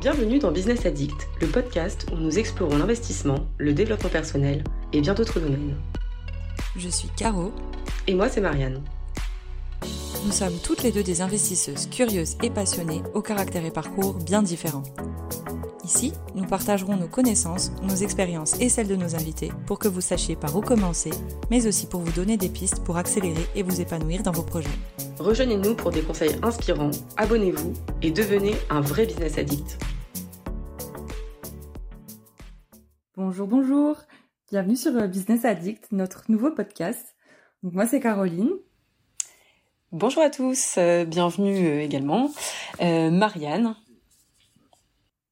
Bienvenue dans Business Addict, le podcast où nous explorons l'investissement, le développement personnel et bien d'autres domaines. Je suis Caro. Et moi, c'est Marianne. Nous sommes toutes les deux des investisseuses curieuses et passionnées, au caractère et parcours bien différents. Ici, nous partagerons nos connaissances, nos expériences et celles de nos invités pour que vous sachiez par où commencer, mais aussi pour vous donner des pistes pour accélérer et vous épanouir dans vos projets. Rejoignez-nous pour des conseils inspirants, abonnez-vous et devenez un vrai business addict. Bonjour, bonjour. Bienvenue sur euh, Business Addict, notre nouveau podcast. Donc moi c'est Caroline. Bonjour à tous, euh, bienvenue euh, également. Marianne.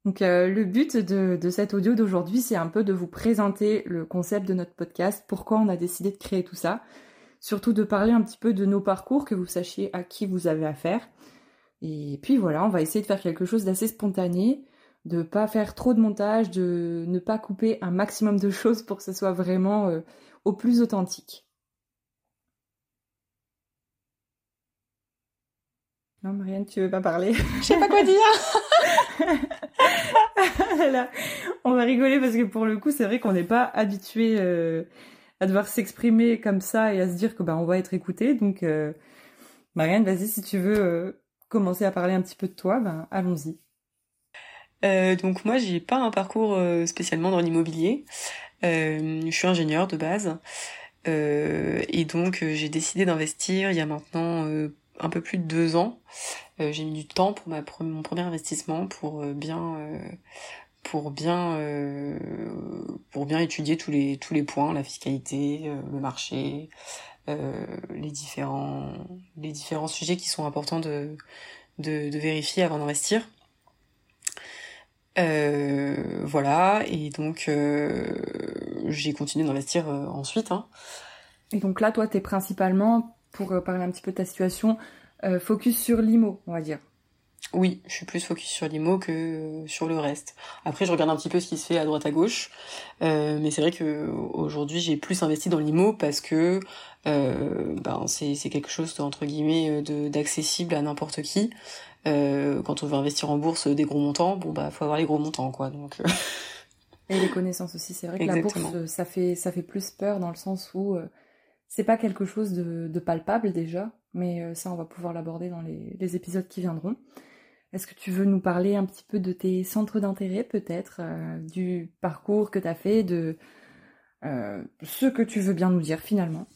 Donc le but de, de cet audio d'aujourd'hui, c'est un peu de vous présenter le concept de notre podcast, pourquoi on a décidé de créer tout ça, surtout de parler un petit peu de nos parcours, que vous sachiez à qui vous avez affaire. Et puis voilà, on va essayer de faire quelque chose d'assez spontané, de pas faire trop de montage, de ne pas couper un maximum de choses pour que ce soit vraiment euh, au plus authentique. Non, Marianne, tu veux pas parler? Je sais pas quoi dire. on va rigoler parce que pour le coup, c'est vrai qu'on n'est pas habitué euh, à devoir s'exprimer comme ça et à se dire que bah on va être écouté. Donc, euh, Marianne, vas-y, si tu veux commencer à parler un petit peu de toi, ben allons-y. Euh, donc moi j'ai pas un parcours euh, spécialement dans l'immobilier. Euh, je suis ingénieur de base et donc j'ai décidé d'investir il y a maintenant un peu plus de deux ans. j'ai mis du temps pour ma mon premier investissement pour bien pour bien pour bien étudier tous les tous les points, la fiscalité, le marché, les différents les différents sujets qui sont importants de de, de vérifier avant d'investir. Euh, voilà, et donc euh, j'ai continué d'investir euh, ensuite. Hein. Et donc là, toi, tu es principalement, pour parler un petit peu de ta situation, focus sur l'IMO, on va dire. Oui, je suis plus focus sur l'IMO que sur le reste. Après, je regarde un petit peu ce qui se fait à droite à gauche, mais c'est vrai que aujourd'hui, j'ai plus investi dans l'IMO parce que ben, c'est quelque chose entre guillemets d'accessible à n'importe qui. Euh, quand on veut investir en bourse des gros montants, bon bah faut avoir les gros montants quoi. Donc euh. et les connaissances aussi. C'est vrai que la bourse ça fait ça fait plus peur dans le sens où euh, c'est pas quelque chose de, palpable déjà, mais ça on va pouvoir l'aborder dans les, épisodes qui viendront. Est-ce que tu veux nous parler un petit peu de tes centres d'intérêt peut-être, du parcours que tu as fait, de ce que tu veux bien nous dire finalement?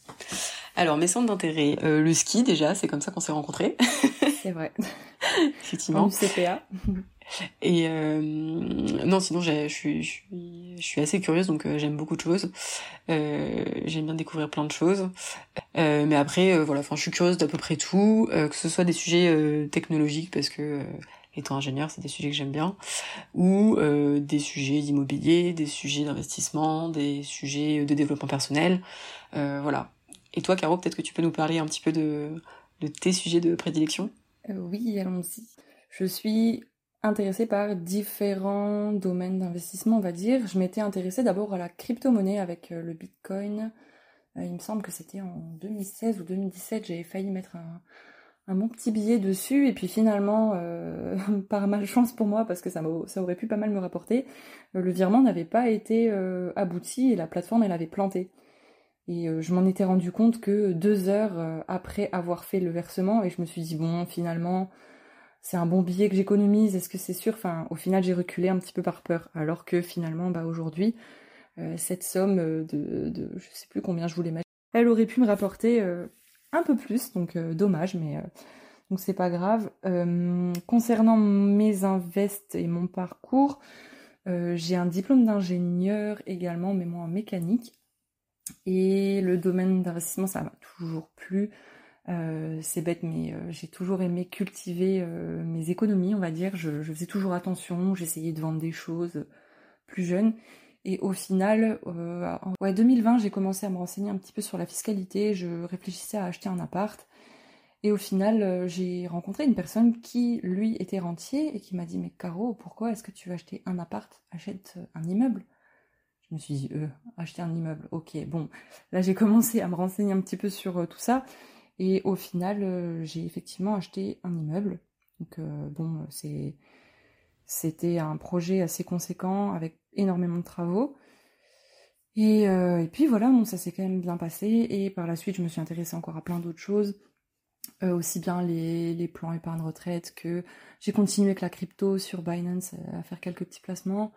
Alors mes centres d'intérêt, le ski déjà, c'est comme ça qu'on s'est rencontrés. C'est vrai. Effectivement. CPA. Et euh, non, sinon je suis, je suis, assez curieuse, donc euh, j'aime beaucoup de choses. Euh, j'aime bien découvrir plein de choses. mais après, voilà, enfin, je suis curieuse d'à peu près tout, que ce soit des sujets technologiques parce que étant ingénieur, c'est des sujets que j'aime bien, ou des sujets d'immobilier, des sujets d'investissement, des sujets de développement personnel, voilà. Et toi, Caro, peut-être que tu peux nous parler un petit peu de, de tes sujets de prédilection? Euh, oui, allons-y. Je suis intéressée par différents domaines d'investissement, on va dire. Je m'étais intéressée d'abord à la crypto-monnaie avec euh, le Bitcoin. Euh, il me semble que c'était en 2016 ou 2017, j'avais failli mettre un, bon petit billet dessus et puis finalement, par malchance pour moi, parce que ça, ça aurait pu pas mal me rapporter, le virement n'avait pas été abouti et la plateforme elle avait planté. Et euh, je m'en étais rendu compte que deux heures euh, après avoir fait le versement, et je me suis dit, bon, finalement, c'est un bon billet que j'économise, est-ce que c'est sûr? Enfin, au final, j'ai reculé un petit peu par peur. Alors que finalement, bah, aujourd'hui, euh, cette somme de, de, je sais plus combien je voulais mettre, elle aurait pu me rapporter un peu plus, donc dommage, mais donc c'est pas grave. concernant mes invests et mon parcours, j'ai un diplôme d'ingénieur également, mais moi en mécanique. Et le domaine d'investissement, ça m'a toujours plu. Euh, c'est bête, mais euh, j'ai toujours aimé cultiver euh, mes économies, on va dire. Je, faisais toujours attention, j'essayais de vendre des choses plus jeunes. Et au final, en ouais, 2020, j'ai commencé à me renseigner un petit peu sur la fiscalité. Je réfléchissais à acheter un appart. Et au final, j'ai rencontré une personne qui, lui, était rentier et qui m'a dit Mais Caro, pourquoi est-ce que tu veux acheter un appart? Achète un immeuble. Je me suis dit, euh, acheter un immeuble, ok, bon. Là, j'ai commencé à me renseigner un petit peu sur euh, tout ça. Et au final, euh, j'ai effectivement acheté un immeuble. Donc, bon, c'est C'était un projet assez conséquent avec énormément de travaux. Et, et puis voilà, bon, ça s'est quand même bien passé. Et par la suite, je me suis intéressée encore à plein d'autres choses. Euh, aussi bien les, les plans épargne retraite que j'ai continué avec la crypto sur Binance à faire quelques petits placements.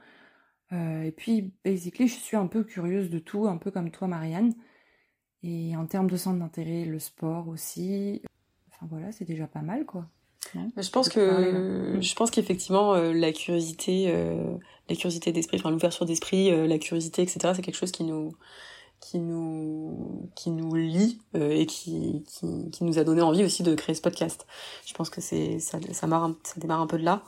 Euh, et puis, basically, je suis un peu curieuse de tout, un peu comme toi, Marianne. Et en termes de centre d'intérêt, le sport aussi. Enfin voilà, c'est déjà pas mal, quoi. je pense que je pense qu'effectivement euh, la curiosité, euh, la curiosité d'esprit, enfin l'ouverture d'esprit, la curiosité, etc. C'est quelque chose qui nous qui nous qui nous lie euh, et qui, qui, qui nous a donné envie aussi de créer ce podcast. Je pense que c'est ça ça, marre, ça démarre un peu de là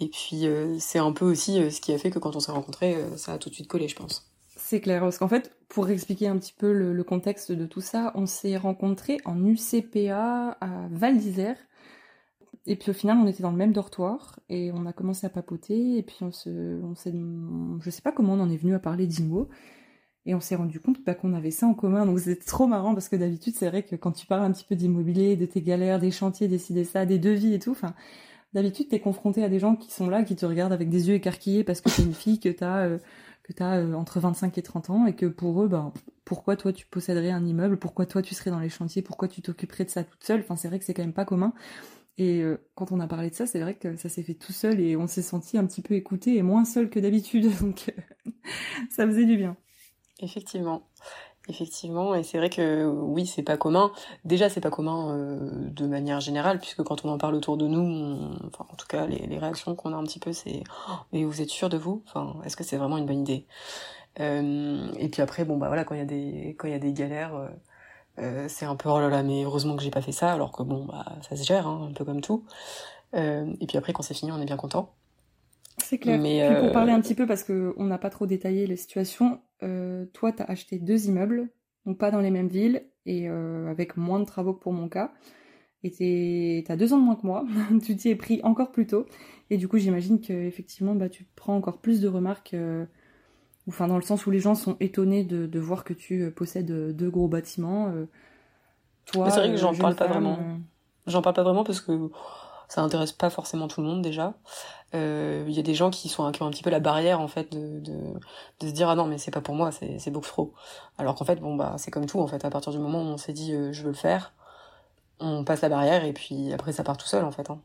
et puis euh, c'est un peu aussi euh, ce qui a fait que quand on s'est rencontrés ça a tout de suite collé je pense. C'est clair parce qu'en fait pour expliquer un petit peu le, contexte de tout ça, on s'est rencontrés en UCPA à Val d'Isère. Et puis au final, on était dans le même dortoir et on a commencé à papoter et puis on se, on s'est, je sais pas comment on en est venu à parler d'IMO et on s'est rendu compte bah, qu'on avait ça en commun. Donc c'était trop marrant parce que d'habitude, c'est vrai que quand tu parles un petit peu d'immobilier, de tes galères, des chantiers, décider ça, des devis et tout, enfin, d'habitude, t'es confronté à des gens qui sont là, qui te regardent avec des yeux écarquillés parce que t'es une fille, que t'as, euh, que t'as euh, entre 25 et 30 ans et que pour eux, ben, pourquoi toi tu posséderais un immeuble, pourquoi toi tu serais dans les chantiers, pourquoi tu t'occuperais de ça toute seule? Enfin, c'est vrai que c'est quand même pas commun. Et euh, quand on a parlé de ça, c'est vrai que ça s'est fait tout seul et on s'est senti un petit peu écouté et moins seul que d'habitude. Donc ça faisait du bien. Effectivement. Effectivement, et c'est vrai que oui, c'est pas commun. Déjà, c'est pas commun euh, de manière générale, puisque quand on en parle autour de nous, enfin, en tout cas, les, réactions qu'on a un petit peu, c'est oh, mais vous êtes sûr de vous? Enfin, est-ce que c'est vraiment une bonne idée? Euh, Et puis après, bon bah voilà, quand il y a des quand il y a des galères, euh, c'est un peu oh là là, mais heureusement que j'ai pas fait ça, alors que bon bah ça se gère, hein, un peu comme tout. Et puis après, quand c'est fini, on est bien content. C'est clair. Mais Puis pour parler un petit peu, parce qu'on n'a pas trop détaillé les situations, euh, toi, tu as acheté deux immeubles, donc pas dans les mêmes villes, et euh, avec moins de travaux que pour mon cas. Et t'as deux ans de moins que moi, tu t'y es pris encore plus tôt. Et du coup, j'imagine que effectivement, bah, tu prends encore plus de remarques, euh, enfin dans le sens où les gens sont étonnés de, de voir que tu euh, possèdes euh, deux gros bâtiments. Euh, toi, c'est vrai que j'en parle pas vraiment. J'en parle pas vraiment parce que ça intéresse pas forcément tout le monde déjà. Il euh, y a des gens qui sont qui ont un petit peu la barrière en fait de, de, de se dire ah non mais c'est pas pour moi, c'est beaucoup trop. Alors qu'en fait bon bah c'est comme tout en fait. À partir du moment où on s'est dit euh, je veux le faire, on passe la barrière et puis après ça part tout seul en fait. Hein.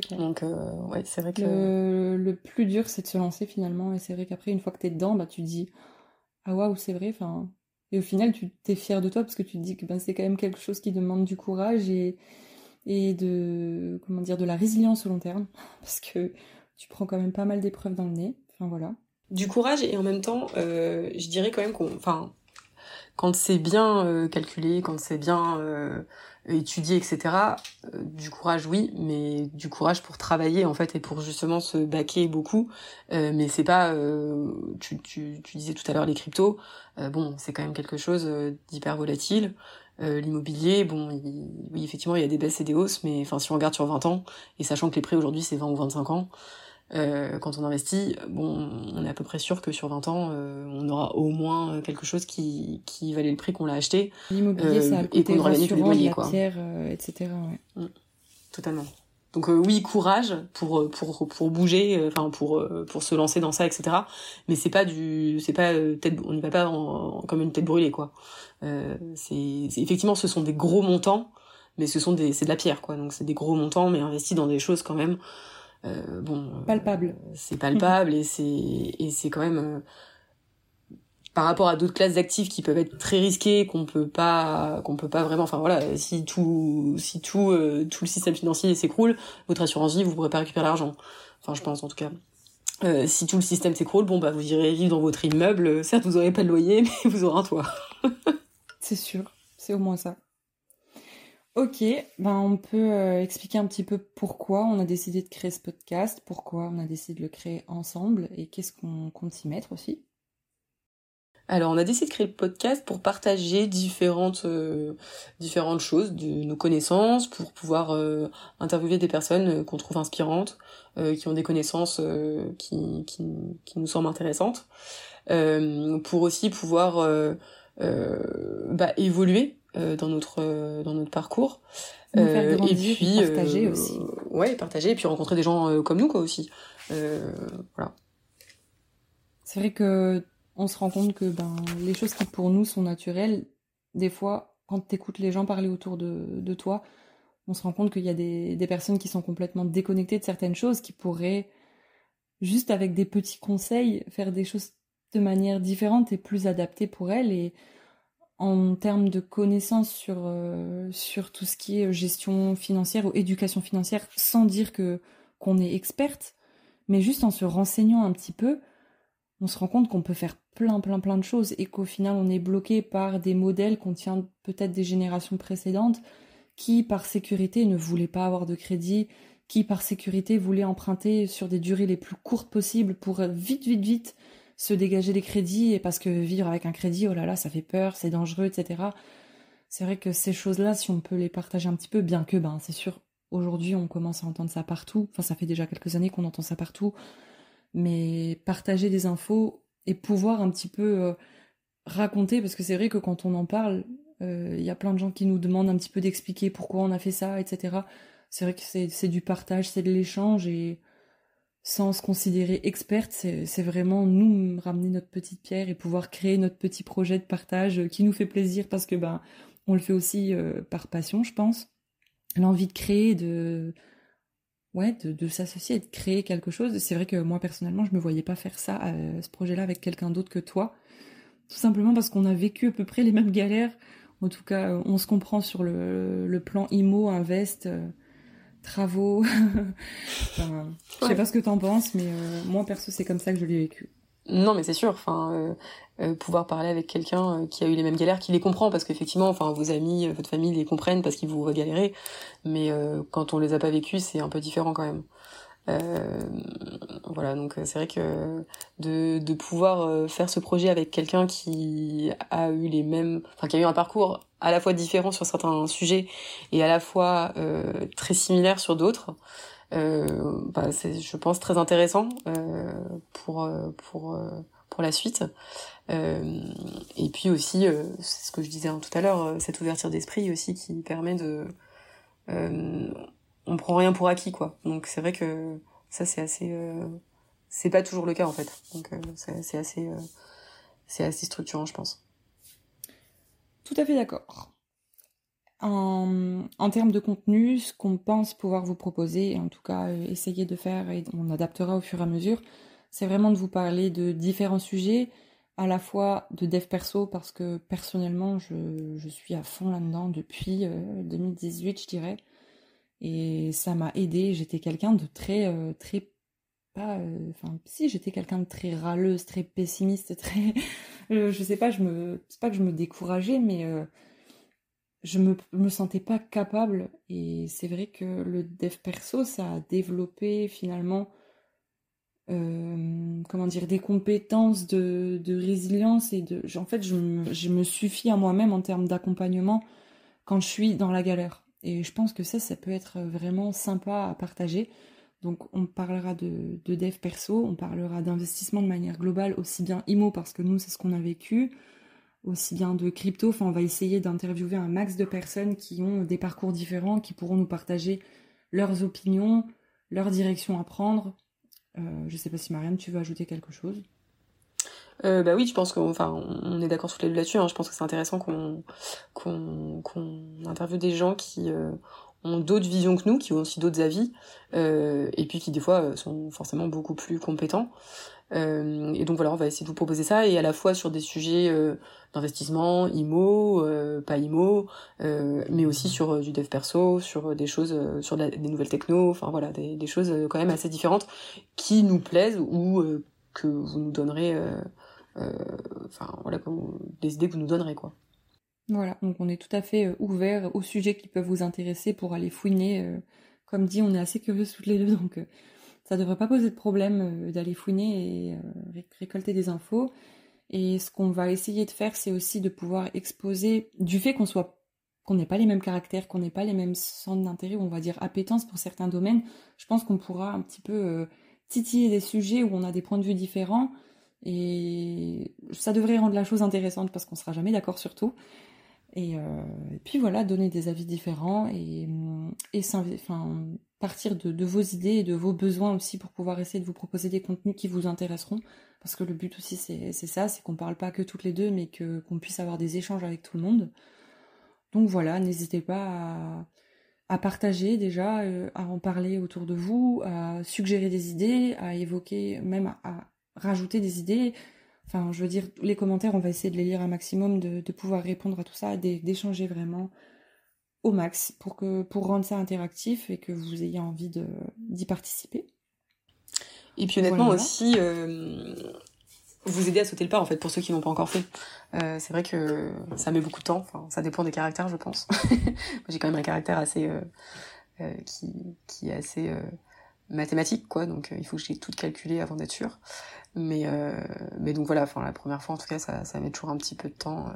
Clair. Donc euh, ouais c'est vrai que le, le plus dur c'est de se lancer finalement et c'est vrai qu'après une fois que t'es dedans bah tu te dis ah waouh c'est vrai enfin et au final tu t'es fier de toi parce que tu te dis que ben c'est quand même quelque chose qui demande du courage et et de comment dire de la résilience au long terme parce que tu prends quand même pas mal d'épreuves dans le nez. Enfin voilà. Du courage et en même temps, euh, je dirais quand même qu'on, enfin, quand c'est bien euh, calculé, quand c'est bien euh, étudié, etc. Euh, du courage, oui, mais du courage pour travailler en fait et pour justement se baquer beaucoup. Mais c'est pas, tu, tu, tu disais tout à l'heure les cryptos. bon, c'est quand même quelque chose d'hyper volatile. Euh, l'immobilier, bon, oui, effectivement, il y a des baisses et des hausses, mais enfin, si on regarde sur 20 ans, et sachant que les prix aujourd'hui c'est 20 ou 25 ans, euh, quand on investit, bon, on est à peu près sûr que sur 20 ans, euh, on aura au moins quelque chose qui, qui valait le prix qu'on l'a acheté. L'immobilier, ça a le côté rassurant, la quoi. pierre, etc. Ouais. Mm. Totalement. Donc euh, oui, courage pour pour pour bouger, enfin pour pour se lancer dans ça, etc. Mais c'est pas du, c'est pas tête, on n'y va pas en, comme une tête brûlée quoi. Euh, c'est effectivement ce sont des gros montants, mais ce sont des c'est de la pierre quoi. Donc c'est des gros montants, mais investis dans des choses quand même euh, bon palpable. c'est palpable et c'est et c'est quand même par rapport à d'autres classes d'actifs qui peuvent être très risquées qu'on peut pas qu'on peut pas vraiment enfin voilà si tout si tout euh, le système financier s'écroule votre assurance vie vous pourrez pas récupérer l'argent. Enfin je pense en tout cas. Euh, si tout le système s'écroule bon bah vous irez vivre dans votre immeuble. Certes vous aurez pas de loyer mais vous aurez un toit. C'est sûr. C'est au moins ça. Ok, ben on peut euh, expliquer un petit peu pourquoi on a décidé de créer ce podcast, pourquoi on a décidé de le créer ensemble et qu'est-ce qu'on compte y mettre aussi. Alors, on a décidé de créer le podcast pour partager différentes euh, différentes choses de nos connaissances, pour pouvoir euh, interviewer des personnes euh, qu'on trouve inspirantes, euh, qui ont des connaissances euh, qui, qui, qui nous semblent intéressantes, pour aussi pouvoir bah, évoluer dans notre dans notre parcours. Faire et puis partager aussi. ouais, partager et puis rencontrer des gens comme nous quoi aussi. voilà. C'est vrai que on se rend compte que ben les choses qui pour nous sont naturelles, des fois quand tu écoutes les gens parler autour de, de toi, on se rend compte qu'il y a des, des, personnes qui sont complètement déconnectées de certaines choses, qui pourraient, juste avec des petits conseils, faire des choses de manière différente et plus adaptée pour elles. Et en termes de connaissances sur, euh, sur tout ce qui est gestion financière ou éducation financière, sans dire que qu'on est experte, mais juste en se renseignant un petit peu, on se rend compte qu'on peut faire plein plein plein de choses et qu'au final on est bloqué par des modèles qu'on tient peut-être des générations précédentes qui par sécurité ne voulait pas avoir de crédit, qui par sécurité voulait emprunter sur des durées les plus courtes possibles pour vite, vite, vite se dégager des crédits, et parce que vivre avec un crédit, oh là là, ça fait peur, c'est dangereux, etc. C'est vrai que ces choses-là, si on peut les partager un petit peu, bien que, ben, c'est sûr, aujourd'hui, on commence à entendre ça partout, enfin, ça fait déjà quelques années qu'on entend ça partout, mais partager des infos et pouvoir un petit peu euh, raconter, parce que c'est vrai que quand on en parle, il euh, y a plein de gens qui nous demandent un petit peu d'expliquer pourquoi on a fait ça, etc. C'est vrai que c'est du partage, c'est de l'échange et sans se considérer experte, c'est vraiment nous ramener notre petite pierre et pouvoir créer notre petit projet de partage qui nous fait plaisir parce que ben on le fait aussi euh, par passion, je pense. L'envie de créer, de ouais, de, de s'associer et de créer quelque chose. C'est vrai que moi personnellement, je me voyais pas faire ça, euh, ce projet-là avec quelqu'un d'autre que toi, tout simplement parce qu'on a vécu à peu près les mêmes galères en tout cas, euh, on se comprend sur le, plan IMO, Invest, euh, travaux. enfin, Je sais pas ce que t'en penses, mais euh, moi perso, c'est comme ça que je l'ai vécu. Non, mais c'est sûr. Enfin, pouvoir parler avec quelqu'un qui a eu les mêmes galères, qui les comprend, parce qu'effectivement, enfin, vos amis, votre famille les comprennent parce qu'ils vous voient. Mais quand on les a pas vécus, c'est un peu différent quand même. Euh, voilà, donc euh, c'est vrai que de, de pouvoir euh, faire ce projet avec quelqu'un qui a eu les mêmes, enfin qui a eu un parcours à la fois différent sur certains sujets et à la fois euh, très similaire sur d'autres, euh, bah, c'est, je pense, très intéressant euh, pour pour pour la suite. et puis aussi, c'est ce que je disais hein, tout à l'heure, cette ouverture d'esprit aussi qui permet de on prend rien pour acquis quoi. Donc c'est vrai que ça c'est assez euh, c'est pas toujours le cas en fait. Donc euh, c'est assez euh, c'est assez structurant je pense. Tout à fait d'accord. En, termes de contenu, ce qu'on pense pouvoir vous proposer, et en tout cas essayer de faire, et on adaptera au fur et à mesure, c'est vraiment de vous parler de différents sujets, à la fois de dev perso, parce que personnellement, je, suis à fond là-dedans depuis 2018, je dirais. Et ça m'a aidé. J'étais quelqu'un de très, euh, très pas, euh, enfin, si j'étais quelqu'un de très râleuse, très pessimiste, très, euh, je sais pas, je me, c'est pas que je me décourageais, mais je me, me sentais pas capable. Et c'est vrai que le dev perso, ça a développé finalement, comment dire, des compétences de, de résilience et de, en fait, je me, je me suffis à moi-même en termes d'accompagnement quand je suis dans la galère. Et je pense que ça, ça peut être vraiment sympa à partager. Donc on parlera de, dev perso, on parlera d'investissement de manière globale, aussi bien IMO parce que nous c'est ce qu'on a vécu, aussi bien de crypto. Enfin on va essayer d'interviewer un max de personnes qui ont des parcours différents, qui pourront nous partager leurs opinions, leur direction à prendre. Euh, je sais pas si Marianne tu veux ajouter quelque chose euh, bah oui, je pense qu'on, on est d'accord toutes les deux là-dessus. Hein. Je pense que c'est intéressant qu'on qu'on interviewe des gens qui euh, ont d'autres visions que nous, qui ont aussi d'autres avis, euh, et puis qui des fois sont forcément beaucoup plus compétents. Euh, et donc voilà, on va essayer de vous proposer ça, et à la fois sur des sujets euh, d'investissement, IMO, pas IMO, mais aussi sur du dev perso, sur des choses, sur des nouvelles techno, enfin voilà, des, des, choses quand même assez différentes qui nous plaisent ou que vous nous donnerez euh, enfin voilà, des idées que vous nous donnerez quoi. Voilà, donc on est tout à fait euh, ouvert aux sujets qui peuvent vous intéresser pour aller fouiner. Euh, comme dit, on est assez curieux toutes les deux, donc ça devrait pas poser de problème d'aller fouiner et récolter des infos. Et ce qu'on va essayer de faire, c'est aussi de pouvoir exposer du fait qu'on soit qu'on n'ait pas les mêmes caractères, qu'on n'ait pas les mêmes centres d'intérêt, ou on va dire appétence pour certains domaines. Je pense qu'on pourra un petit peu titiller des sujets où on a des points de vue différents et ça devrait rendre la chose intéressante parce qu'on sera jamais d'accord sur tout. Et, euh, puis voilà, donner des avis différents et, et partir de, vos idées et de vos besoins aussi pour pouvoir essayer de vous proposer des contenus qui vous intéresseront. Parce que le but aussi, c'est ça, c'est qu'on parle pas que toutes les deux, mais que qu'on puisse avoir des échanges avec tout le monde. Donc voilà, n'hésitez pas à, partager déjà, euh, à en parler autour de vous, à suggérer des idées, à évoquer, même à, rajouter des idées. Enfin, je veux dire, les commentaires, on va essayer de les lire un maximum, de, de pouvoir répondre à tout ça, d'échanger vraiment au max pour, que, pour rendre ça interactif et que vous ayez envie d'y participer. Et puis honnêtement aussi, euh, vous aider à sauter le pas en fait pour ceux qui n'ont pas encore fait. Euh, c'est vrai que ça met beaucoup de temps. Enfin, ça dépend des caractères, je pense. J'ai quand même un caractère assez euh, qui, qui est assez mathématique, quoi. Donc il faut que j'ai tout calculé avant d'être sûr. Mais mais donc voilà. Enfin la première fois en tout cas, ça ça met toujours un petit peu de temps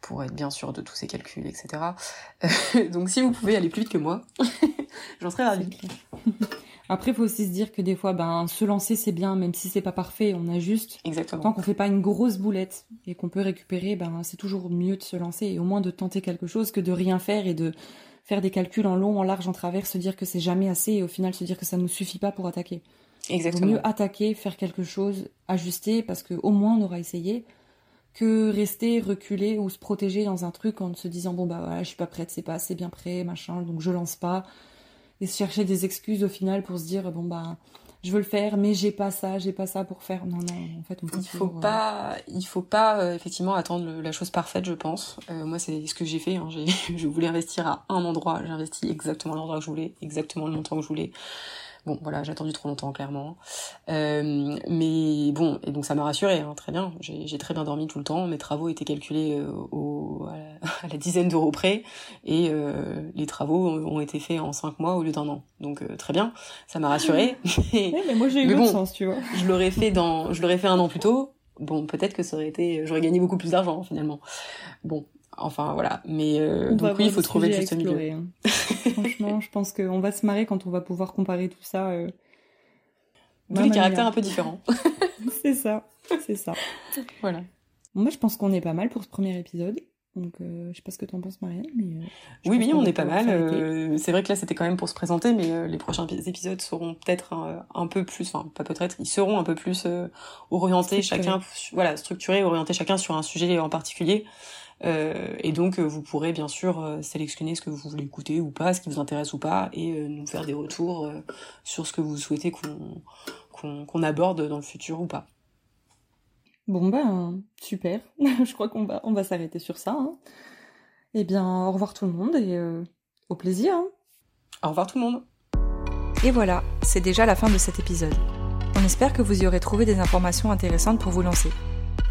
pour être bien sûr de tous ces calculs, etc. donc si vous pouvez aller plus vite que moi, j'en serais ravie. Après, il faut aussi se dire que des fois, ben, se lancer, c'est bien, même si c'est pas parfait, on a juste. Exactement. Tant qu'on fait pas une grosse boulette et qu'on peut récupérer, ben, c'est toujours mieux de se lancer et au moins de tenter quelque chose que de rien faire et de faire des calculs en long, en large, en travers, se dire que c'est jamais assez et au final se dire que ça nous suffit pas pour attaquer. Exactement. Il vaut mieux attaquer, faire quelque chose, ajuster parce que au moins on aura essayé que rester reculer ou se protéger dans un truc en se disant bon bah voilà je suis pas prête c'est pas assez bien prêt machin donc je lance pas. Et se chercher des excuses au final pour se dire bon bah je veux le faire mais j'ai pas ça j'ai pas ça pour faire. Non non en fait on peut il faut pas il faut pas euh, effectivement attendre la chose parfaite je pense. Euh, moi c'est ce que j'ai fait hein. je voulais investir à un endroit. J'ai investi exactement l'endroit que je voulais exactement le montant que je voulais Bon, voilà, j'ai attendu trop longtemps, clairement. Euh, mais bon, et donc ça m'a rassuré, hein, très bien. J'ai très bien dormi tout le temps. Mes travaux étaient calculés euh, au, à, la, dizaine d'euros près, et euh, les travaux ont été faits en cinq mois au lieu d'un an. Donc très bien, ça m'a rassuré. mais, mais moi j'ai eu bon, sens, tu vois. Je l'aurais fait dans, je l'aurais fait un an plus tôt. Bon, peut-être que ça aurait été, j'aurais gagné beaucoup plus d'argent finalement. Bon, Enfin voilà, mais euh, donc oui, il faut trouver le juste milieu. Hein. Franchement, je pense qu'on va se marrer quand on va pouvoir comparer tout ça. Euh... Tous les caractères un peu différents. c'est ça, c'est ça. Voilà. moi, je pense qu'on est pas mal pour ce premier épisode. Donc, euh, je sais pas ce que t'en penses, Marianne, mais. Euh, oui, oui, on, est pas mal. Euh, c'est vrai que là, c'était quand même pour se présenter, mais les prochains épisodes seront peut-être un, peu plus, enfin, pas peut-être, ils seront un peu plus orientés chacun, voilà, structurés, orientés chacun sur un sujet en particulier. Euh, et donc, euh, vous pourrez bien sûr euh, sélectionner ce que vous voulez écouter ou pas, ce qui vous intéresse ou pas, et nous faire des retours sur ce que vous souhaitez qu'on qu'on aborde dans le futur ou pas. Bon ben super, je crois qu'on va on va s'arrêter sur ça. Hein. Eh bien au revoir tout le monde et au plaisir. Hein. Au revoir tout le monde. Et voilà, c'est déjà la fin de cet épisode. On espère que vous y aurez trouvé des informations intéressantes pour vous lancer.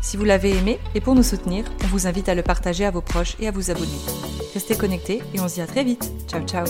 Si vous l'avez aimé et pour nous soutenir, on vous invite à le partager à vos proches et à vous abonner. Restez connectés et on se dit à très vite. Ciao ciao